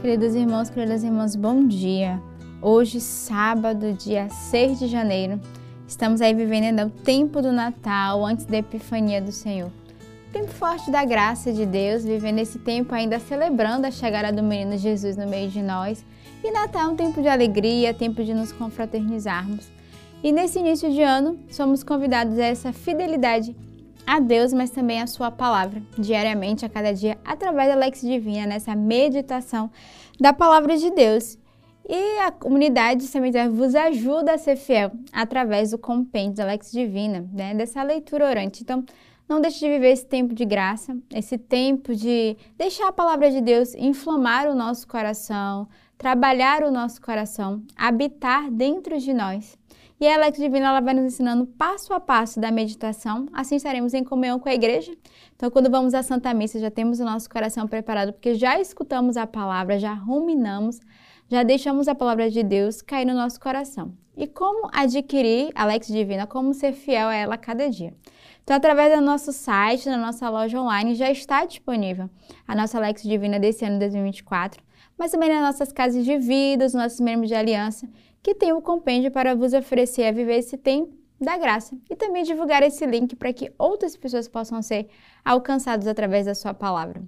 Queridos irmãos, queridas irmãs, bom dia. Hoje, sábado, dia 6 de janeiro, estamos aí vivendo ainda o tempo do Natal, antes da Epifania do Senhor. Tempo forte da graça de Deus, vivendo esse tempo ainda celebrando a chegada do menino Jesus no meio de nós. E Natal é um tempo de alegria, tempo de nos confraternizarmos. E nesse início de ano, somos convidados a essa fidelidade a Deus, mas também a Sua palavra, diariamente, a cada dia, através da Lex Divina, nessa meditação da palavra de Deus. E a comunidade de Sementário vos ajuda a ser fiel através do compêndio da Lex Divina, né? dessa leitura orante. Então, não deixe de viver esse tempo de graça, esse tempo de deixar a palavra de Deus inflamar o nosso coração, trabalhar o nosso coração, habitar dentro de nós. E a Alex Divina ela vai nos ensinando passo a passo da meditação. Assim estaremos em comunhão com a igreja. Então, quando vamos à Santa Missa, já temos o nosso coração preparado, porque já escutamos a palavra, já ruminamos, já deixamos a palavra de Deus cair no nosso coração. E como adquirir a Alex Divina, como ser fiel a ela cada dia. Então, através do nosso site, da nossa loja online, já está disponível a nossa Alex Divina desse ano 2024, mas também nas nossas casas de vida, os nossos membros de aliança que tem o compêndio para vos oferecer a viver esse tempo da graça e também divulgar esse link para que outras pessoas possam ser alcançadas através da sua palavra.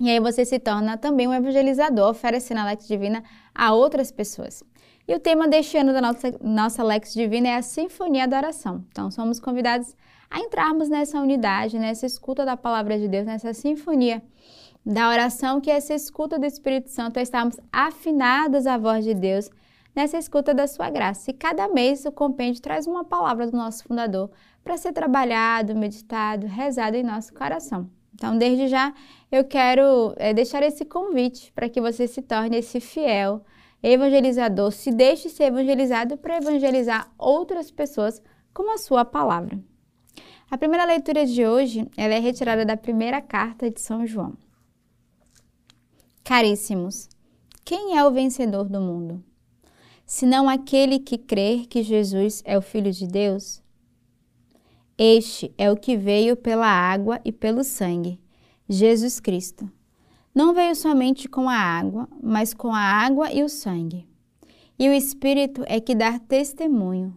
E aí você se torna também um evangelizador, oferecendo a Lex Divina a outras pessoas. E o tema deste ano da nossa, nossa Lex Divina é a Sinfonia da Oração. Então, somos convidados a entrarmos nessa unidade, nessa escuta da palavra de Deus, nessa sinfonia da oração, que é essa escuta do Espírito Santo, a estarmos afinados à voz de Deus, nessa escuta da sua graça. E cada mês o compêndio traz uma palavra do nosso fundador para ser trabalhado, meditado, rezado em nosso coração. Então, desde já, eu quero é, deixar esse convite para que você se torne esse fiel evangelizador, se deixe ser evangelizado para evangelizar outras pessoas com a sua palavra. A primeira leitura de hoje ela é retirada da primeira carta de São João. Caríssimos, quem é o vencedor do mundo? senão aquele que crer que Jesus é o Filho de Deus? Este é o que veio pela água e pelo sangue, Jesus Cristo. Não veio somente com a água, mas com a água e o sangue. E o Espírito é que dá testemunho,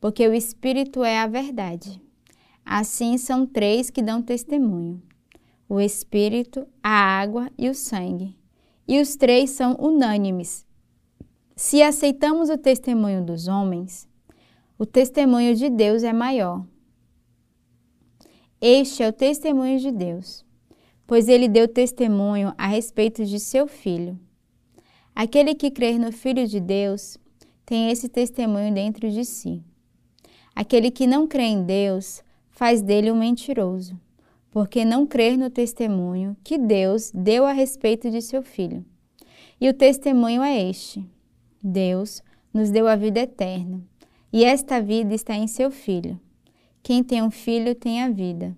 porque o Espírito é a verdade. Assim são três que dão testemunho: o Espírito, a água e o sangue. E os três são unânimes se aceitamos o testemunho dos homens, o testemunho de Deus é maior. Este é o testemunho de Deus, pois ele deu testemunho a respeito de seu filho. Aquele que crer no Filho de Deus tem esse testemunho dentro de si. Aquele que não crê em Deus faz dele um mentiroso, porque não crer no testemunho que Deus deu a respeito de seu filho. E o testemunho é este: Deus nos deu a vida eterna, e esta vida está em seu Filho. Quem tem um filho tem a vida.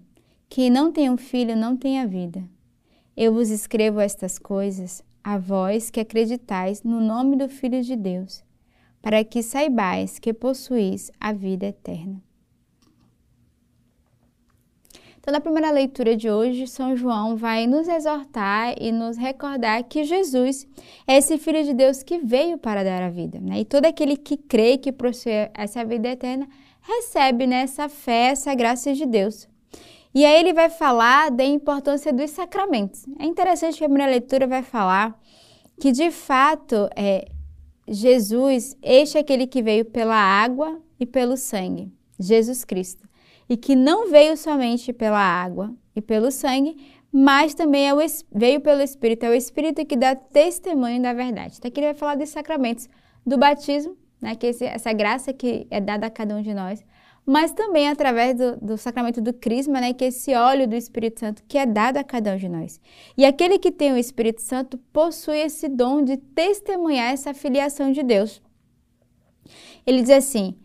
Quem não tem um filho não tem a vida. Eu vos escrevo estas coisas, a vós que acreditais no nome do Filho de Deus, para que saibais que possuís a vida eterna. Então, na primeira leitura de hoje, São João vai nos exortar e nos recordar que Jesus é esse Filho de Deus que veio para dar a vida. Né? E todo aquele que crê que possui essa vida eterna recebe nessa fé, essa graça de Deus. E aí ele vai falar da importância dos sacramentos. É interessante que a primeira leitura vai falar que, de fato, é, Jesus, este é aquele que veio pela água e pelo sangue, Jesus Cristo e que não veio somente pela água e pelo sangue, mas também é o, veio pelo Espírito. É o Espírito que dá testemunho da verdade. Então aqui ele vai falar dos sacramentos do batismo, né, que esse, essa graça que é dada a cada um de nós, mas também através do, do, sacramento do crisma, né, que é esse óleo do Espírito Santo que é dado a cada um de nós. E aquele que tem o Espírito Santo possui esse dom de testemunhar essa filiação de Deus. Ele diz assim: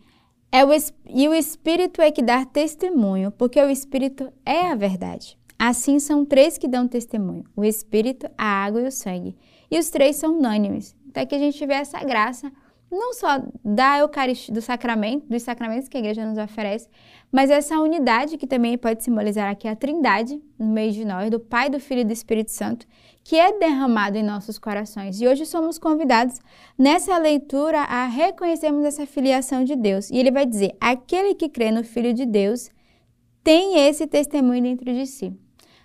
é o, e o Espírito é que dá testemunho, porque o Espírito é a verdade. Assim são três que dão testemunho: o Espírito, a água e o sangue. E os três são unânimes. Até que a gente vê essa graça não só da Eucaristia, do sacramento, dos sacramentos que a igreja nos oferece, mas essa unidade que também pode simbolizar aqui a Trindade no meio de nós, do Pai, do Filho e do Espírito Santo, que é derramado em nossos corações. E hoje somos convidados nessa leitura a reconhecermos essa filiação de Deus. E ele vai dizer: aquele que crê no Filho de Deus tem esse testemunho dentro de si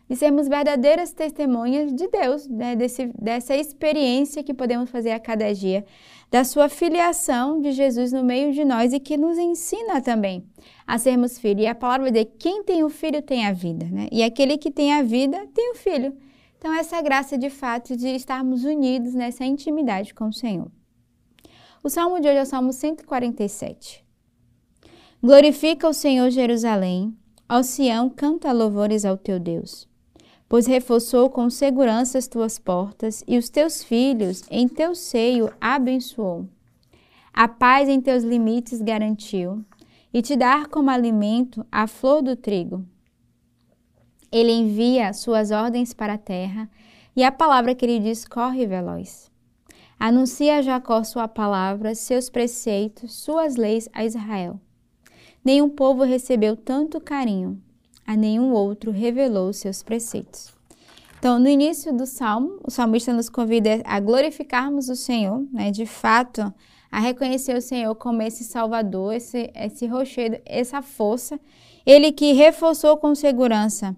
de sermos verdadeiras testemunhas de Deus, né? Desse, dessa experiência que podemos fazer a cada dia, da sua filiação de Jesus no meio de nós e que nos ensina também a sermos filhos. E a palavra diz: quem tem o filho tem a vida, né? E aquele que tem a vida tem o filho. Então, essa graça de fato de estarmos unidos nessa intimidade com o Senhor. O salmo de hoje é o salmo 147. Glorifica o Senhor Jerusalém, ao Sião canta louvores ao teu Deus pois reforçou com segurança as tuas portas e os teus filhos em teu seio abençoou. A paz em teus limites garantiu e te dar como alimento a flor do trigo. Ele envia suas ordens para a terra e a palavra que ele diz corre veloz. Anuncia a Jacó sua palavra, seus preceitos, suas leis a Israel. Nenhum povo recebeu tanto carinho a nenhum outro revelou seus preceitos. Então, no início do salmo, o salmista nos convida a glorificarmos o Senhor, né? de fato, a reconhecer o Senhor como esse Salvador, esse, esse rochedo, essa força. Ele que reforçou com segurança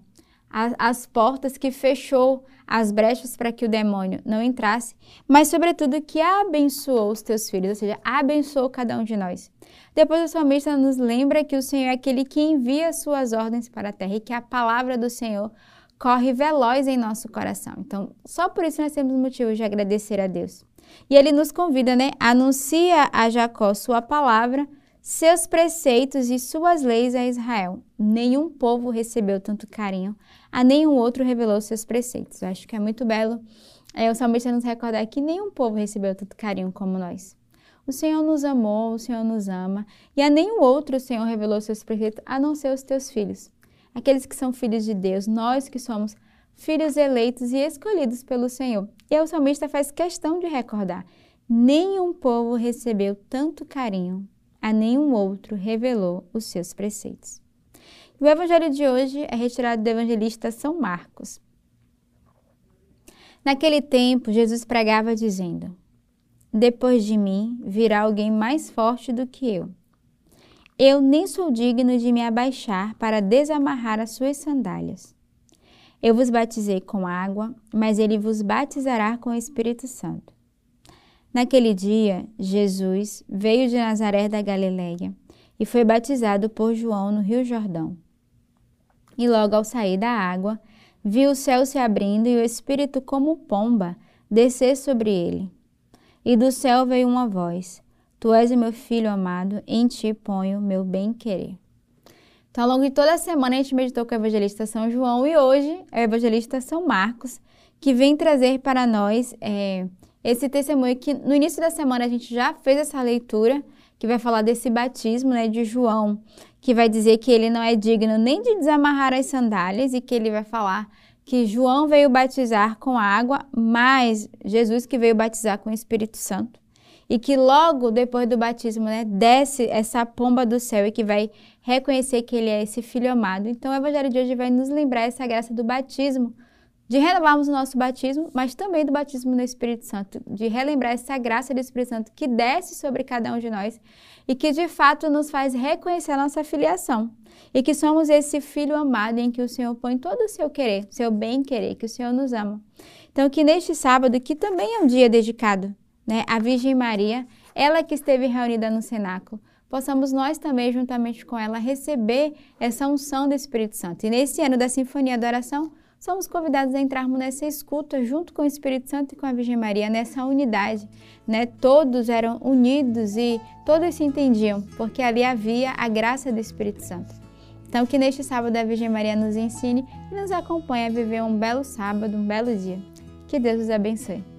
as, as portas, que fechou as brechas para que o demônio não entrasse, mas, sobretudo, que abençoou os teus filhos, ou seja, abençoou cada um de nós. Depois o salmista nos lembra que o Senhor é aquele que envia suas ordens para a terra e que a palavra do Senhor corre veloz em nosso coração. Então, só por isso nós temos motivo de agradecer a Deus. E ele nos convida, né? Anuncia a Jacó sua palavra, seus preceitos e suas leis a Israel. Nenhum povo recebeu tanto carinho, a nenhum outro revelou seus preceitos. Eu acho que é muito belo é, o salmista nos recordar que nenhum povo recebeu tanto carinho como nós. O Senhor nos amou, o Senhor nos ama, e a nenhum outro o Senhor revelou seus preceitos, a não ser os teus filhos. Aqueles que são filhos de Deus, nós que somos filhos eleitos e escolhidos pelo Senhor. E o salmista faz questão de recordar: nenhum povo recebeu tanto carinho, a nenhum outro revelou os seus preceitos. O evangelho de hoje é retirado do evangelista São Marcos. Naquele tempo, Jesus pregava dizendo: depois de mim virá alguém mais forte do que eu. Eu nem sou digno de me abaixar para desamarrar as suas sandálias. Eu vos batizei com água, mas ele vos batizará com o Espírito Santo. Naquele dia, Jesus veio de Nazaré da Galileia e foi batizado por João no Rio Jordão. E logo ao sair da água, viu o céu se abrindo e o Espírito como pomba descer sobre ele. E do céu veio uma voz: Tu és o meu filho amado, em ti ponho meu bem-querer. Então, ao longo de toda a semana, a gente meditou com o evangelista São João e hoje é o evangelista São Marcos, que vem trazer para nós é, esse testemunho que no início da semana a gente já fez essa leitura, que vai falar desse batismo né, de João, que vai dizer que ele não é digno nem de desamarrar as sandálias e que ele vai falar que João veio batizar com água, mas Jesus que veio batizar com o Espírito Santo. E que logo depois do batismo, né, desce essa pomba do céu e que vai reconhecer que ele é esse filho amado. Então, o Evangelho de hoje vai nos lembrar essa graça do batismo, de renovarmos o nosso batismo, mas também do batismo no Espírito Santo, de relembrar essa graça do Espírito Santo que desce sobre cada um de nós e que de fato nos faz reconhecer a nossa filiação e que somos esse filho amado em que o Senhor põe todo o seu querer, seu bem querer, que o Senhor nos ama. Então que neste sábado, que também é um dia dedicado, né, à Virgem Maria, ela que esteve reunida no cenáculo, possamos nós também, juntamente com ela, receber essa unção do Espírito Santo. E nesse ano da Sinfonia da Oração, somos convidados a entrarmos nessa escuta junto com o Espírito Santo e com a Virgem Maria, nessa unidade. Né? Todos eram unidos e todos se entendiam, porque ali havia a graça do Espírito Santo. Então, que neste sábado a Virgem Maria nos ensine e nos acompanhe a viver um belo sábado, um belo dia. Que Deus os abençoe.